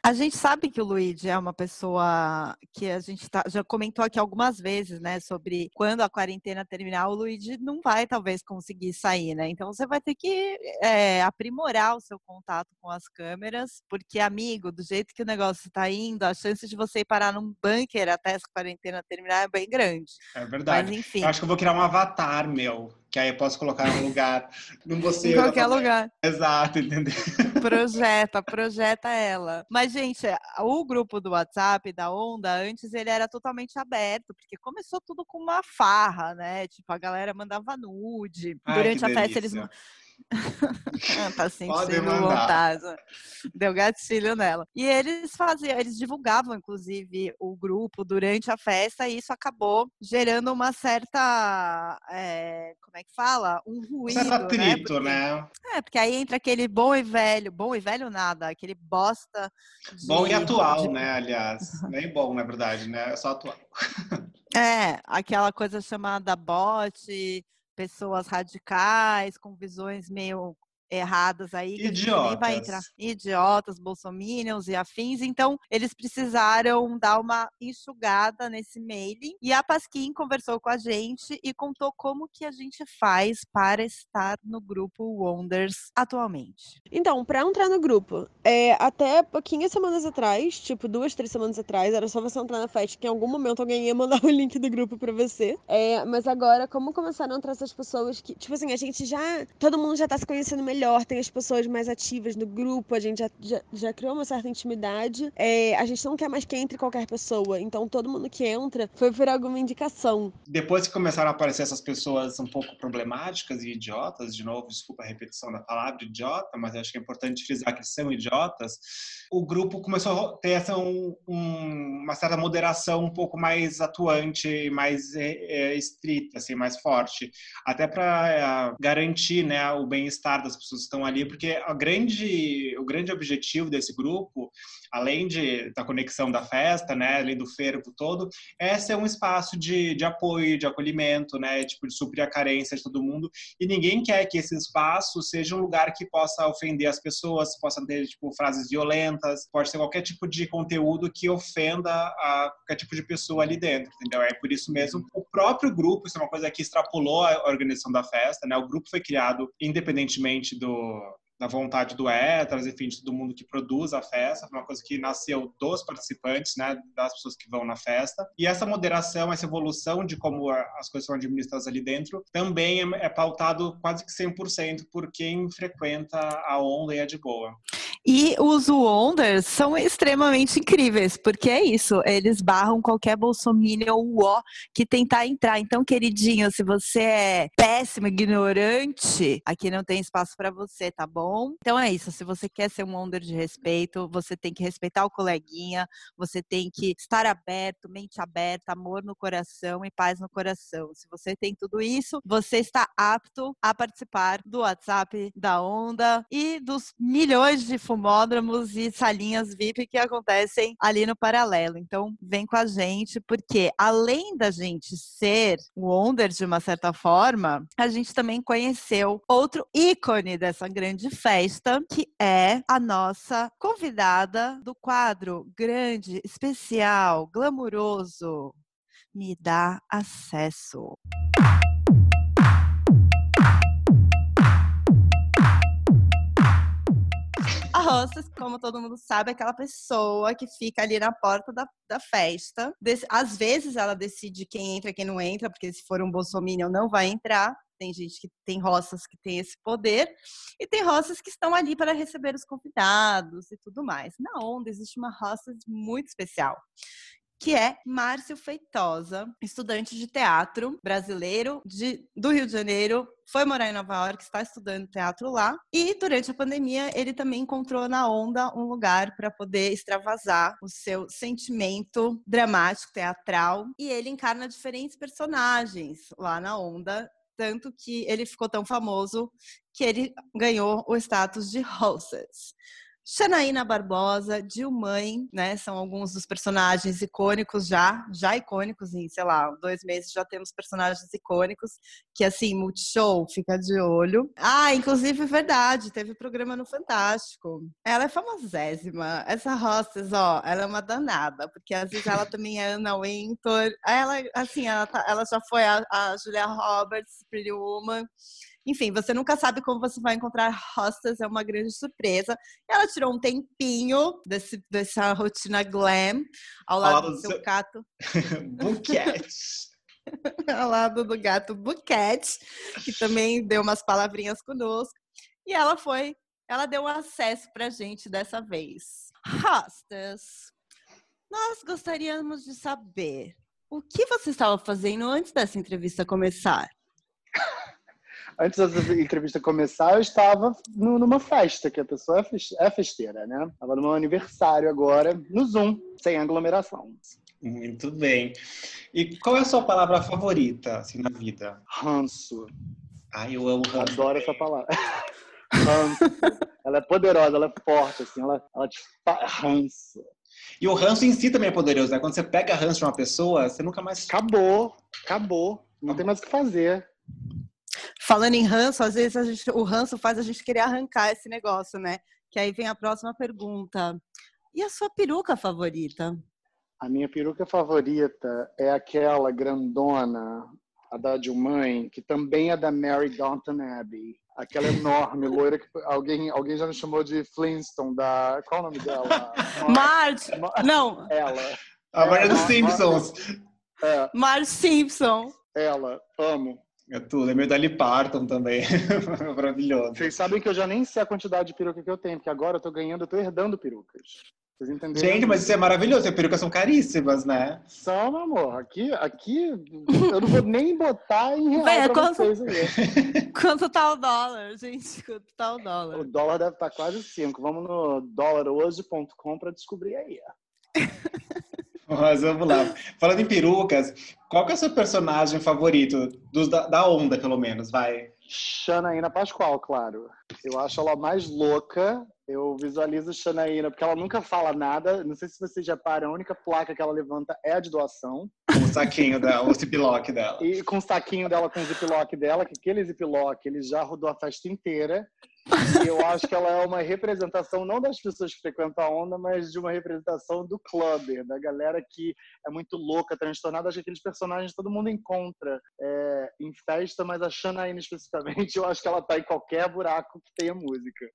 A gente sabe que o Luigi é uma pessoa que a gente tá, já comentou aqui algumas vezes, né, sobre quando a quarentena terminar, o Luigi não vai talvez conseguir sair, né? Então você vai ter que é, aprimorar o seu contato com as câmeras, porque, amigo, do jeito que o negócio está indo, a chance de você ir parar num bunker até essa quarentena terminar é bem grande. É verdade. Mas, enfim. Eu acho que eu vou criar um avatar meu que aí eu posso colocar em um lugar. Não você. Em qualquer lugar. Exato, entendeu? Projeta, projeta ela. Mas, gente, o grupo do WhatsApp da Onda, antes ele era totalmente aberto, porque começou tudo com uma farra, né? Tipo, a galera mandava nude. Ai, Durante a festa eles tá sentindo vontade. Deu gatilho nela. E eles faziam, eles divulgavam, inclusive, o grupo durante a festa, e isso acabou gerando uma certa. É, como é que fala? Um ruído. Um atrito, né? Porque, né? É, porque aí entra aquele bom e velho, bom e velho nada, aquele bosta. De, bom e atual, de... né? Aliás. Nem bom, na verdade, né? É só atual. É, aquela coisa chamada bot, pessoas radicais, com visões meio erradas aí, que Idiotas. a gente nem vai entrar. Idiotas, bolsominions e afins. Então, eles precisaram dar uma enxugada nesse mailing. E a Pasquim conversou com a gente e contou como que a gente faz para estar no grupo Wonders atualmente. Então, pra entrar no grupo, é, até pouquinhas semanas atrás, tipo duas, três semanas atrás, era só você entrar na festa, que em algum momento alguém ia mandar o link do grupo pra você. É, mas agora, como começaram a entrar essas pessoas que, tipo assim, a gente já. Todo mundo já tá se conhecendo melhor, tem as pessoas mais ativas no grupo, a gente já, já, já criou uma certa intimidade. É, a gente não quer mais que entre qualquer pessoa. Então, todo mundo que entra foi por alguma indicação. Depois que começaram a aparecer essas pessoas um pouco problemáticas e idiotas, de novo, desculpa a repetição da palavra idiota, mas acho que é importante frisar que são idiotas, o grupo começou a ter essa, um, um, uma certa moderação um pouco mais atuante, mais é, é, estrita, assim, mais forte, até para garantir né, o bem-estar das pessoas que estão ali, porque a grande, o grande objetivo desse grupo, além de, da conexão da festa, né, além do fervo todo, é ser um espaço de, de apoio, de acolhimento, né, tipo, de suprir a carência de todo mundo, e ninguém quer que esse espaço seja um lugar que possa ofender as pessoas, possa ter, tipo, frases violentas, pode ser qualquer tipo de conteúdo que ofenda a qualquer tipo de pessoa ali dentro, entendeu? É por isso mesmo, o próprio grupo, isso é uma coisa que extrapolou a organização da festa, né, o grupo foi criado independentemente do, da vontade do Etras, enfim, de todo mundo que produz a festa, uma coisa que nasceu dos participantes, né, das pessoas que vão na festa. E essa moderação, essa evolução de como as coisas são administradas ali dentro, também é, é pautado quase que 100% por quem frequenta a onda e é de boa. E os Wonders são extremamente incríveis, porque é isso, eles barram qualquer bolsominion uó que tentar entrar. Então, queridinho, se você é péssimo, ignorante, aqui não tem espaço para você, tá bom? Então é isso, se você quer ser um Wonder de respeito, você tem que respeitar o coleguinha, você tem que estar aberto, mente aberta, amor no coração e paz no coração. Se você tem tudo isso, você está apto a participar do WhatsApp da Onda e dos milhões de fumódromos e salinhas VIP que acontecem ali no paralelo. Então, vem com a gente, porque além da gente ser Wonder de uma certa forma, a gente também conheceu outro ícone dessa grande festa, que é a nossa convidada do quadro grande, especial, glamuroso. Me dá acesso. Hostess, como todo mundo sabe, é aquela pessoa que fica ali na porta da, da festa. Dec- Às vezes ela decide quem entra e quem não entra, porque se for um bolsominion não vai entrar. Tem gente que tem roças que tem esse poder. E tem roças que estão ali para receber os convidados e tudo mais. Na onda existe uma hostess muito especial que é Márcio Feitosa, estudante de teatro brasileiro de, do Rio de Janeiro, foi morar em Nova York, está estudando teatro lá. E durante a pandemia, ele também encontrou na Onda um lugar para poder extravasar o seu sentimento dramático, teatral. E ele encarna diferentes personagens lá na Onda. Tanto que ele ficou tão famoso que ele ganhou o status de hostess. Xanaína Barbosa, Dilmãe, né? São alguns dos personagens icônicos já, já icônicos em, sei lá, dois meses já temos personagens icônicos, que assim, Multishow, fica de olho. Ah, inclusive, verdade, teve programa no Fantástico. Ela é famosésima. Essa hostess, ó, ela é uma danada, porque às vezes ela também é Anna Wintour. Ela, assim, ela, tá- ela já foi a, a Julia Roberts, Pretty Woman. Enfim, você nunca sabe como você vai encontrar hostess, é uma grande surpresa. Ela tirou um tempinho desse, dessa rotina glam ao lado do seu seu- gato, Buquete. ao lado do gato Buquete, que também deu umas palavrinhas conosco. E ela foi, ela deu um acesso pra gente dessa vez. Hostess, nós gostaríamos de saber o que você estava fazendo antes dessa entrevista começar. Antes dessa entrevista começar, eu estava numa festa, que a pessoa é é festeira, né? Estava no meu aniversário agora, no Zoom, sem aglomeração. Muito bem. E qual é a sua palavra favorita, assim, na vida? Ranço. Ai, eu amo ranço. Adoro essa palavra. Ranço. Ela é poderosa, ela é forte, assim, ela, ela te ranço. E o ranço em si também é poderoso, né? Quando você pega ranço de uma pessoa, você nunca mais. Acabou, acabou. Não tem mais o que fazer. Falando em ranço, às vezes a gente, o ranço faz a gente querer arrancar esse negócio, né? Que aí vem a próxima pergunta. E a sua peruca favorita? A minha peruca favorita é aquela grandona, a da Dilmãe, que também é da Mary Downton Abbey. Aquela enorme, loira, que alguém, alguém já me chamou de Flintstone, da... Qual é o nome dela? Marge! Não! Ela. A Maria dos Mar- Simpsons. É, Marge Simpson. ela. Amo. É tudo, é meio da Parton também. Maravilhoso. Vocês sabem que eu já nem sei a quantidade de peruca que eu tenho, porque agora eu tô ganhando, eu tô herdando perucas. Vocês entenderam? Gente, mas isso é maravilhoso. As perucas são caríssimas, né? São, meu amor. Aqui, aqui eu não vou nem botar em real pra quanto- vocês aí. Quanto tá o dólar, gente? Quanto tá o O dólar? dólar deve estar quase 5. Vamos no dólarhoje.com para descobrir aí. Mas vamos lá. Falando em perucas, qual que é o seu personagem favorito? Dos da, da onda, pelo menos, vai. Xanaína Pascoal, claro. Eu acho ela mais louca. Eu visualizo Xanaína, porque ela nunca fala nada. Não sei se vocês já param, a única placa que ela levanta é a de doação. O saquinho dela, o ziplock dela. E com o saquinho dela, com o ziplock dela, que aquele ziplock, ele já rodou a festa inteira. E eu acho que ela é uma representação, não das pessoas que frequentam a onda, mas de uma representação do clubber, da galera que é muito louca, transtornada. Acho que aqueles personagens todo mundo encontra é, em festa, mas a Shanaína especificamente, eu acho que ela tá em qualquer buraco que tenha música.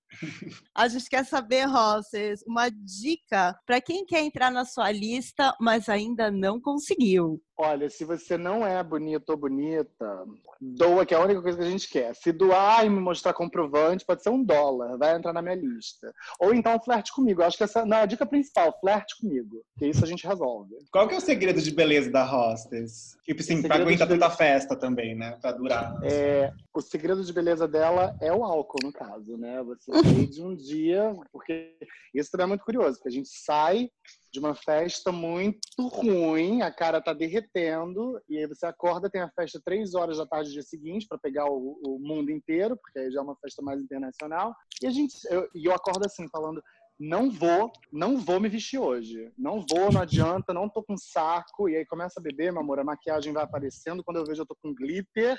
A gente quer saber, Rosses, uma dica para quem quer entrar na sua lista, mas ainda não conseguiu. Olha, se você não é bonito ou bonita, doa, que é a única coisa que a gente quer. Se doar e me mostrar comprovante, pode ser um dólar, vai entrar na minha lista. Ou então flerte comigo. Eu acho que essa não, é a dica principal, flerte comigo. Que isso a gente resolve. Qual que é o segredo de beleza da hostess? Tipo assim, pra aguentar tanta festa também, né? Pra durar. É, o segredo de beleza dela é o álcool, no caso, né? Você sair de um dia, porque isso também é muito curioso, porque a gente sai de uma festa muito ruim, a cara tá derretendo, e aí você acorda, tem a festa três horas da tarde do dia seguinte para pegar o, o mundo inteiro, porque aí já é uma festa mais internacional. E a gente, eu, e eu acordo assim, falando, não vou, não vou me vestir hoje. Não vou, não adianta, não tô com saco. E aí começa a beber, meu amor, a maquiagem vai aparecendo. Quando eu vejo, eu tô com glitter.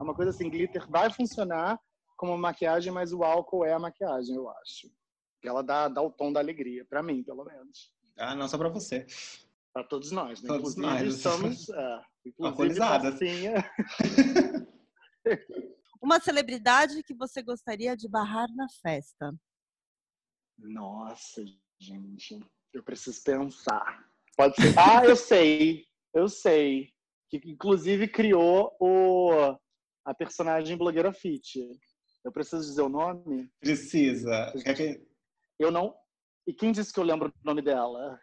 É uma coisa assim, glitter vai funcionar como maquiagem, mas o álcool é a maquiagem, eu acho. Ela dá, dá o tom da alegria, para mim, pelo menos. Ah, não só pra você. Para todos nós, né? Todos inclusive, nós. estamos. É, inclusive. Uma celebridade que você gostaria de barrar na festa. Nossa, gente. Eu preciso pensar. Pode ser. Ah, eu sei. Eu sei. Que inclusive criou o, a personagem blogueira Fit. Eu preciso dizer o nome? Precisa. Eu não. E quem disse que eu lembro o nome dela?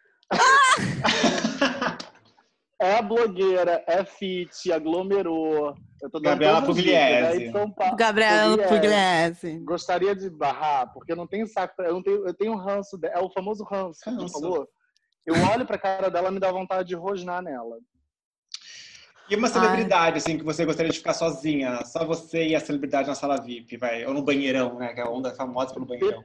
é a blogueira, é fit, aglomerou. Eu tô dando Gabriela todas as dicas, Pugliese. né? Em São Paulo. Gabriela Pugliese. Gostaria de barrar, porque eu não tenho saco pra. Eu, não tenho, eu tenho ranço. de- É o famoso ranço, que Ranço. falou. Eu olho pra cara dela e me dá vontade de rosnar nela. E uma celebridade, assim, que você gostaria de ficar sozinha? Só você e a celebridade na sala VIP, vai. Ou no banheirão, né? Que a onda é famosa pelo banheirão.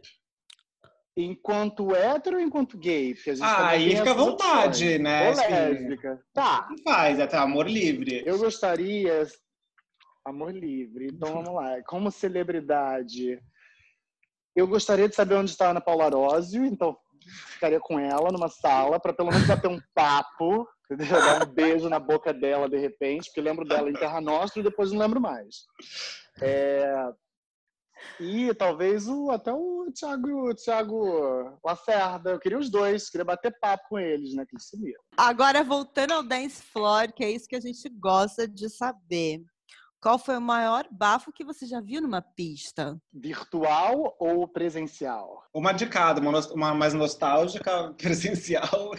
Enquanto hétero ou enquanto gay? Porque a gente Ah, aí fica à vontade, opções. né? Ou lésbica. Tá. Não faz, é até amor livre. Eu gostaria. Amor livre. Então vamos lá. Como celebridade, eu gostaria de saber onde está a Ana Paula Arósio, então ficaria com ela numa sala para pelo menos bater um papo, entendeu? dar um beijo na boca dela de repente, porque lembro dela em Terra Nostra e depois não lembro mais. É, E talvez o, até o Thiago, o Thiago Lacerda. Eu queria os dois, queria bater papo com eles, né? Que eles sumiram. Agora, voltando ao dance floor, que é isso que a gente gosta de saber. Qual foi o maior bafo que você já viu numa pista? Virtual ou presencial? Uma de cada, uma, uma mais nostálgica, presencial.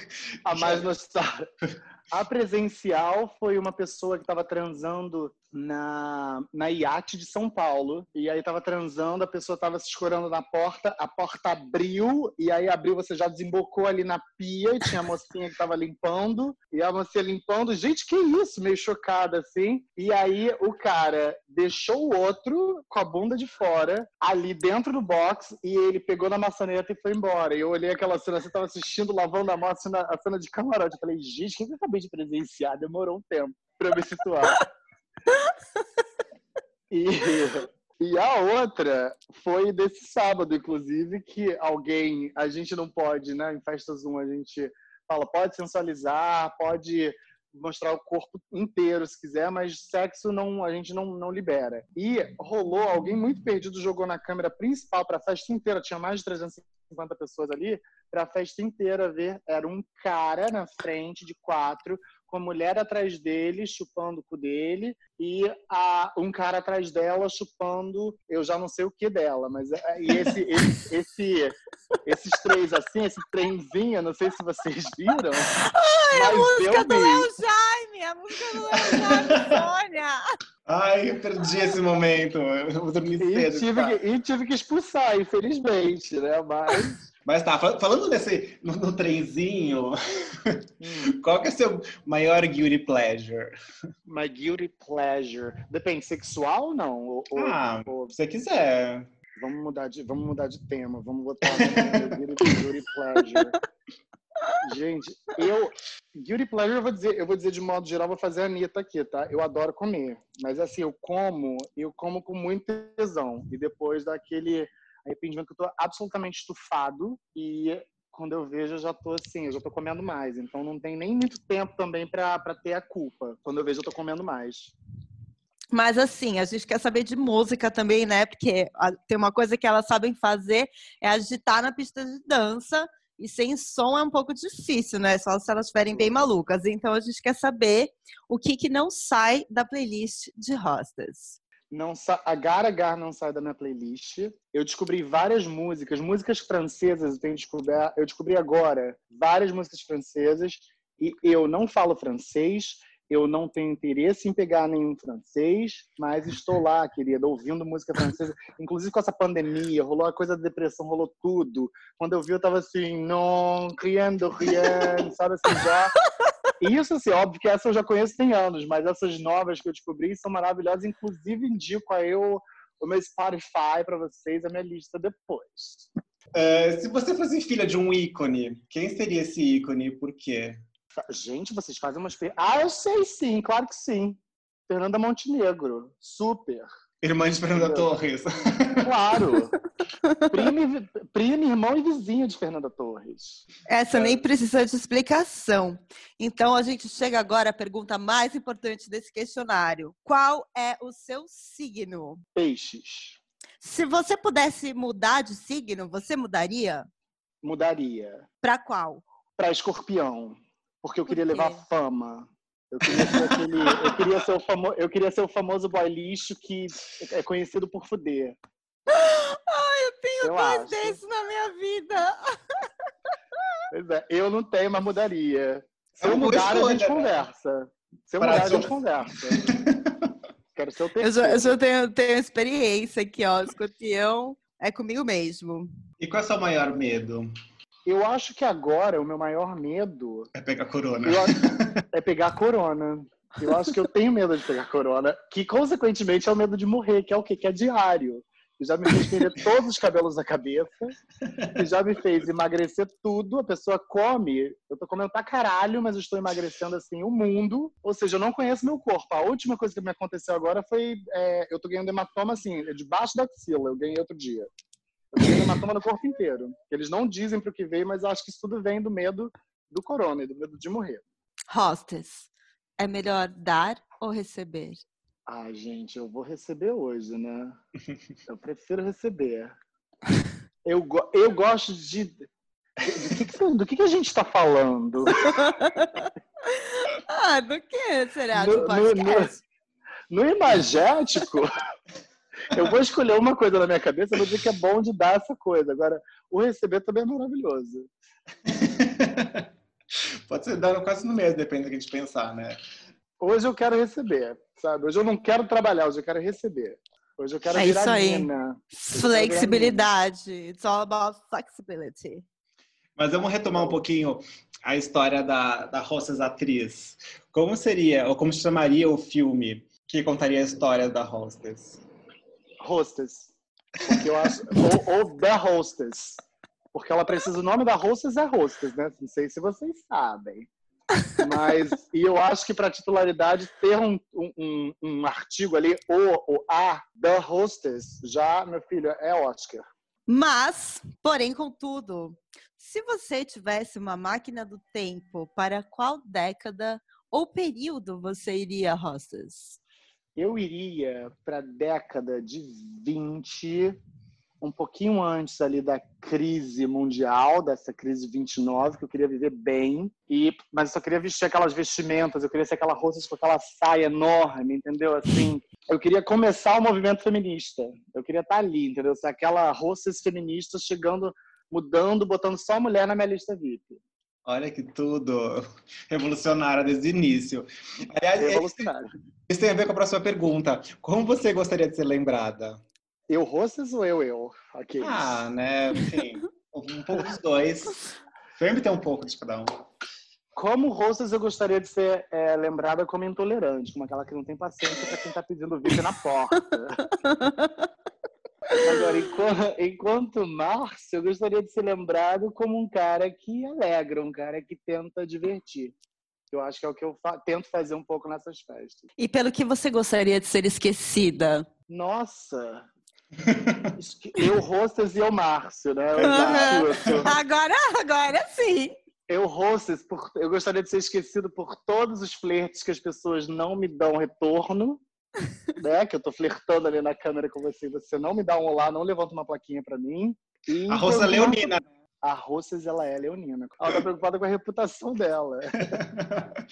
A mais nostálgica. A presencial foi uma pessoa que estava transando na, na iate de São Paulo. E aí tava transando, a pessoa tava se escorando na porta, a porta abriu, e aí abriu, você já desembocou ali na pia, e tinha a mocinha que tava limpando, e a mocinha limpando, gente, que isso? Meio chocada assim. E aí o cara deixou o outro com a bunda de fora, ali dentro do box, e ele pegou na maçaneta e foi embora. E eu olhei aquela cena, você tava assistindo, lavando a mão, a cena, a cena de camarote. Eu falei, gente, o que eu acabei de presenciar? Demorou um tempo pra me situar. E, e a outra foi desse sábado, inclusive, que alguém, a gente não pode, né? Em festa Zoom a gente fala, pode sensualizar, pode mostrar o corpo inteiro se quiser, mas sexo não a gente não, não libera. E rolou, alguém muito perdido jogou na câmera principal para a festa inteira, tinha mais de 350 pessoas ali, para a festa inteira ver, era um cara na frente de quatro com a mulher atrás dele, chupando o cu dele, e a, um cara atrás dela chupando, eu já não sei o que dela, mas é, e esse, esse, esse, esses três assim, esse trenzinho, não sei se vocês viram. Ai, a música do Léo Jaime, a música do Léo Jaime, Sônia. Ai, eu perdi esse momento. Eu vou dormir cedo. E tive, que, e tive que expulsar, infelizmente, né? Mas. Mas tá, falando desse no, no trenzinho, hum. qual que é o seu maior guilty pleasure? My guilty pleasure. Depende, sexual ou não? Ou, ah, ou... se você quiser. Vamos mudar de, vamos mudar de tema. Vamos botar guilty, guilty pleasure. Gente, eu. Guilty pleasure, eu vou dizer, eu vou dizer de modo geral, vou fazer a Anitta aqui, tá? Eu adoro comer. Mas assim, eu como, eu como com muito tesão. E depois daquele arrependimento que eu tô absolutamente estufado e quando eu vejo eu já tô assim, eu já tô comendo mais. Então não tem nem muito tempo também para ter a culpa. Quando eu vejo eu tô comendo mais. Mas assim, a gente quer saber de música também, né? Porque tem uma coisa que elas sabem fazer é agitar na pista de dança. E sem som é um pouco difícil, né? Só se elas estiverem bem malucas. Então a gente quer saber o que, que não sai da playlist de Hostess não a Gara Gar não sai da minha playlist. Eu descobri várias músicas, músicas francesas, eu tenho descobrir, eu descobri agora várias músicas francesas e eu não falo francês, eu não tenho interesse em pegar nenhum francês, mas estou lá, querida, ouvindo música francesa. Inclusive com essa pandemia, rolou a coisa da depressão, rolou tudo. Quando eu vi, eu tava assim, non, rien de rien, sabe assim, já isso, assim, óbvio que essa eu já conheço tem anos, mas essas novas que eu descobri são maravilhosas. Inclusive, indico a eu o meu Spotify para vocês, a minha lista depois. Uh, se você fosse filha de um ícone, quem seria esse ícone e por quê? Gente, vocês fazem umas. Ah, eu sei sim, claro que sim. Fernanda Montenegro, super. Irmã de Fernanda Torres. Claro. primo, primo, irmão e vizinho de Fernanda Torres. Essa nem precisa de explicação. Então a gente chega agora à pergunta mais importante desse questionário. Qual é o seu signo? Peixes. Se você pudesse mudar de signo, você mudaria? Mudaria. Para qual? Para escorpião. Porque eu queria levar fama. Eu queria ser aquele. eu, queria ser o famo, eu queria ser o famoso boy lixo que é conhecido por fuder. Tenho eu dois acho. desses na minha vida. Pois é, eu não tenho, mas mudaria. Se é eu mudar, a gente né? conversa. Se eu mudar, a gente conversa. Quero ser o terceiro. Eu, já, eu tenho, tenho experiência aqui, ó. Escorpião é comigo mesmo. E qual é o seu maior medo? Eu acho que agora o meu maior medo. É pegar corona. Eu, é pegar corona. Eu acho que eu tenho medo de pegar corona, que consequentemente é o medo de morrer, que é o quê? Que é diário. Que já me fez perder todos os cabelos da cabeça, que já me fez emagrecer tudo. A pessoa come, eu tô comendo pra caralho, mas eu estou emagrecendo assim o mundo. Ou seja, eu não conheço meu corpo. A última coisa que me aconteceu agora foi. É, eu tô ganhando hematoma assim, debaixo da axila, eu ganhei outro dia. Tem hematoma no corpo inteiro. Eles não dizem para o que veio, mas eu acho que isso tudo vem do medo do corona do medo de morrer. Hostess, é melhor dar ou receber? Ai, gente, eu vou receber hoje, né? Eu prefiro receber. Eu, eu gosto de. Do que, do que, a gente está falando? ah, do que será? No, no, no, no imagético, eu vou escolher uma coisa na minha cabeça, vou dizer que é bom de dar essa coisa. Agora, o receber também é maravilhoso. Pode ser dando quase no mesmo, depende do que a gente pensar, né? Hoje eu quero receber, sabe? Hoje eu não quero trabalhar, hoje eu quero receber. Hoje eu quero É virar isso aí. mina. Flexibilidade. It's all about flexibility. Mas vamos retomar um pouquinho a história da, da Hostess atriz. Como seria, ou como se chamaria o filme que contaria a história da Hostess? Hostess. Porque eu acho. ou, ou The Hostess. Porque ela precisa. O nome da Hostess é Hostess, né? Não sei se vocês sabem. Mas, e eu acho que para titularidade, ter um, um- um, artigo ali, o, o A, The Hostess, já, meu filho, é Oscar. Mas, porém, contudo, se você tivesse uma máquina do tempo, para qual década ou período você iria, Hostess? Eu iria para a década de 20, um pouquinho antes ali da crise mundial, dessa crise 29, que eu queria viver bem. E, mas eu só queria vestir aquelas vestimentas, eu queria ser aquela roça com aquela saia enorme, entendeu? Assim, eu queria começar o movimento feminista. Eu queria estar ali, entendeu? Ser aquela roças feminista chegando, mudando, botando só mulher na minha lista VIP. Olha que tudo revolucionária desde o início. Aliás, isso tem a ver com a próxima pergunta. Como você gostaria de ser lembrada? Eu roças ou eu eu? Ok. Ah, né? Enfim, um pouco dos dois. Sempre tem um pouco de cada um. Como roças, eu gostaria de ser é, lembrada como intolerante, como aquela que não tem paciência para quem tá pedindo VIP na porta. Agora, enquanto, enquanto Márcio, eu gostaria de ser lembrado como um cara que alegra, um cara que tenta divertir. Eu acho que é o que eu fa- tento fazer um pouco nessas festas. E pelo que você gostaria de ser esquecida? Nossa! Eu, Rostas e eu, Márcio, né? Eu, escuto. Agora, agora sim. Eu, Rostas, por- eu gostaria de ser esquecido por todos os flertes que as pessoas não me dão retorno. Né? Que eu tô flertando ali na câmera com você. Você não me dá um olá, não levanta uma plaquinha pra mim. E A Rosa eu- Leonina. A Rosas, ela é leonina. Ela tá preocupada com a reputação dela.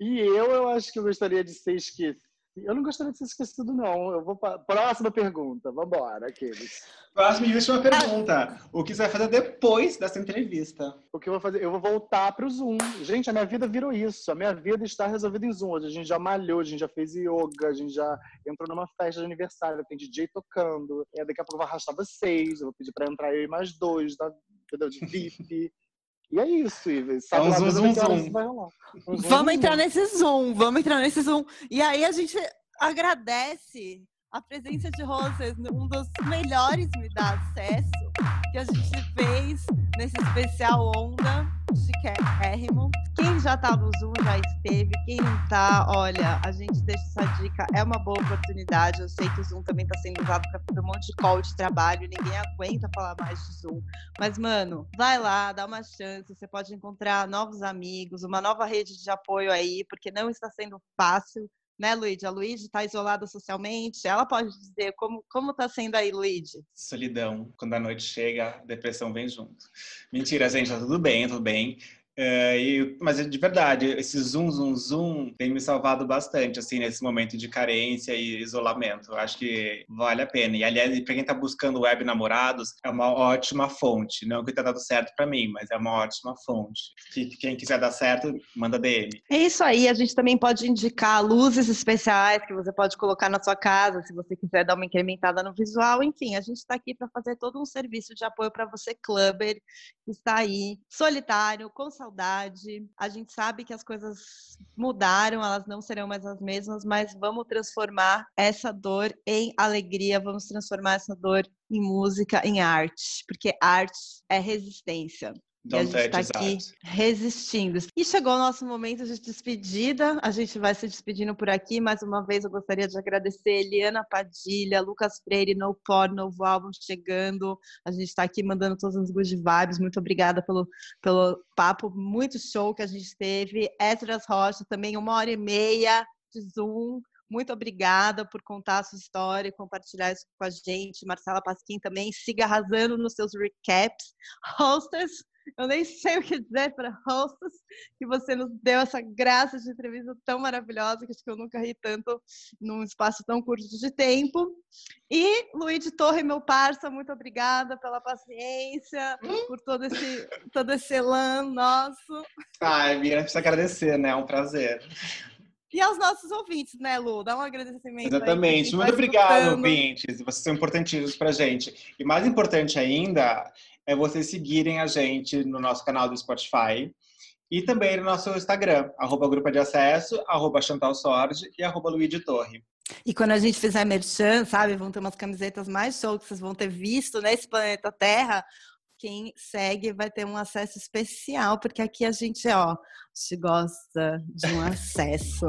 E eu, eu acho que eu gostaria de ser esquecido. Eu não gostaria de ser esquecido, não. Eu vou pra... Próxima pergunta. Vambora, aqueles. Próxima e última pergunta. O que você vai fazer depois dessa entrevista? O que eu vou fazer? Eu vou voltar pro Zoom. Gente, a minha vida virou isso. A minha vida está resolvida em Zoom. Hoje a gente já malhou, a gente já fez yoga, a gente já entrou numa festa de aniversário, tem DJ tocando. É, daqui a pouco eu vou arrastar vocês, eu vou pedir pra entrar eu e mais dois, entendeu? De VIP. E é isso, Ives. É um lá zoom, zoom, zoom. vai rolar. Um zoom, Vamos zoom, entrar nesse Zoom, vamos entrar nesse Zoom. E aí a gente agradece a presença de Rosas, um dos melhores me dá acesso que a gente fez nesse especial Onda chiquérrimo. Quem já tá no Zoom já esteve, quem não tá, olha, a gente deixa essa dica, é uma boa oportunidade. Eu sei que o Zoom também tá sendo usado para fazer um monte de call de trabalho, ninguém aguenta falar mais de Zoom. Mas, mano, vai lá, dá uma chance. Você pode encontrar novos amigos, uma nova rede de apoio aí, porque não está sendo fácil, né, Luíde? A Luíde está isolada socialmente. Ela pode dizer como, como tá sendo aí, Luíde? Solidão. Quando a noite chega, a depressão vem junto. Mentira, gente, tá tudo bem, tudo bem. É, e- mas de verdade, esse zoom, zoom, zoom tem me salvado bastante, assim, nesse momento de carência e isolamento. Acho que vale a pena. E, aliás, para quem tá buscando web namorados, é uma ótima fonte. Não que tá dando certo para mim, mas é uma ótima fonte. Que, quem quiser dar certo, manda DM. É isso aí, a gente também pode indicar luzes especiais que você pode colocar na sua casa, se você quiser dar uma incrementada no visual. Enfim, a gente está aqui para fazer todo um serviço de apoio para você, clubber, que está aí solitário, com saudade. A gente sabe que as coisas mudaram, elas não serão mais as mesmas, mas vamos transformar essa dor em alegria, vamos transformar essa dor em música, em arte, porque arte é resistência. E a Don't gente está aqui resistindo. E chegou o nosso momento de despedida. A gente vai se despedindo por aqui. Mais uma vez, eu gostaria de agradecer Eliana Padilha, Lucas Freire, No Por, novo álbum chegando. A gente está aqui mandando todas as good vibes. Muito obrigada pelo, pelo papo muito show que a gente teve. Esdras Rocha, também uma hora e meia de Zoom. Muito obrigada por contar a sua história e compartilhar isso com a gente. Marcela Pasquim também, siga arrasando nos seus recaps. Hostess, Eu nem sei o que dizer para hostess que você nos deu essa graça de entrevista tão maravilhosa, que acho que eu nunca ri tanto num espaço tão curto de tempo. E Luiz Torre, meu parça, muito obrigada pela paciência, por todo esse, todo esse elan nosso. Ai, Mira, precisa agradecer, né? É um prazer. E aos nossos ouvintes, né, Lu? Dá um agradecimento. Exatamente. Muito obrigado, ouvintes. Vocês são importantíssimos pra gente. E mais importante ainda é vocês seguirem a gente no nosso canal do Spotify e também no nosso Instagram, arroba Grupo de Acesso, arroba Chantal Sorge e arroba Luigi Torre. E quando a gente fizer merchan, sabe, vão ter umas camisetas mais show que vocês vão ter visto nesse planeta Terra. Quem segue vai ter um acesso especial, porque aqui a gente, ó, se gosta de um acesso.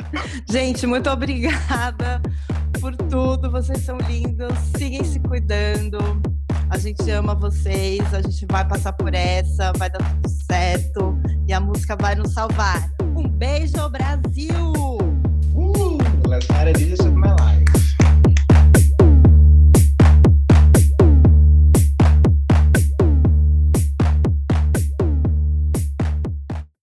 gente, muito obrigada por tudo. Vocês são lindos. Sigam se cuidando. A gente ama vocês, a gente vai passar por essa, vai dar tudo certo e a música vai nos salvar. Um beijo, Brasil! Uh, let's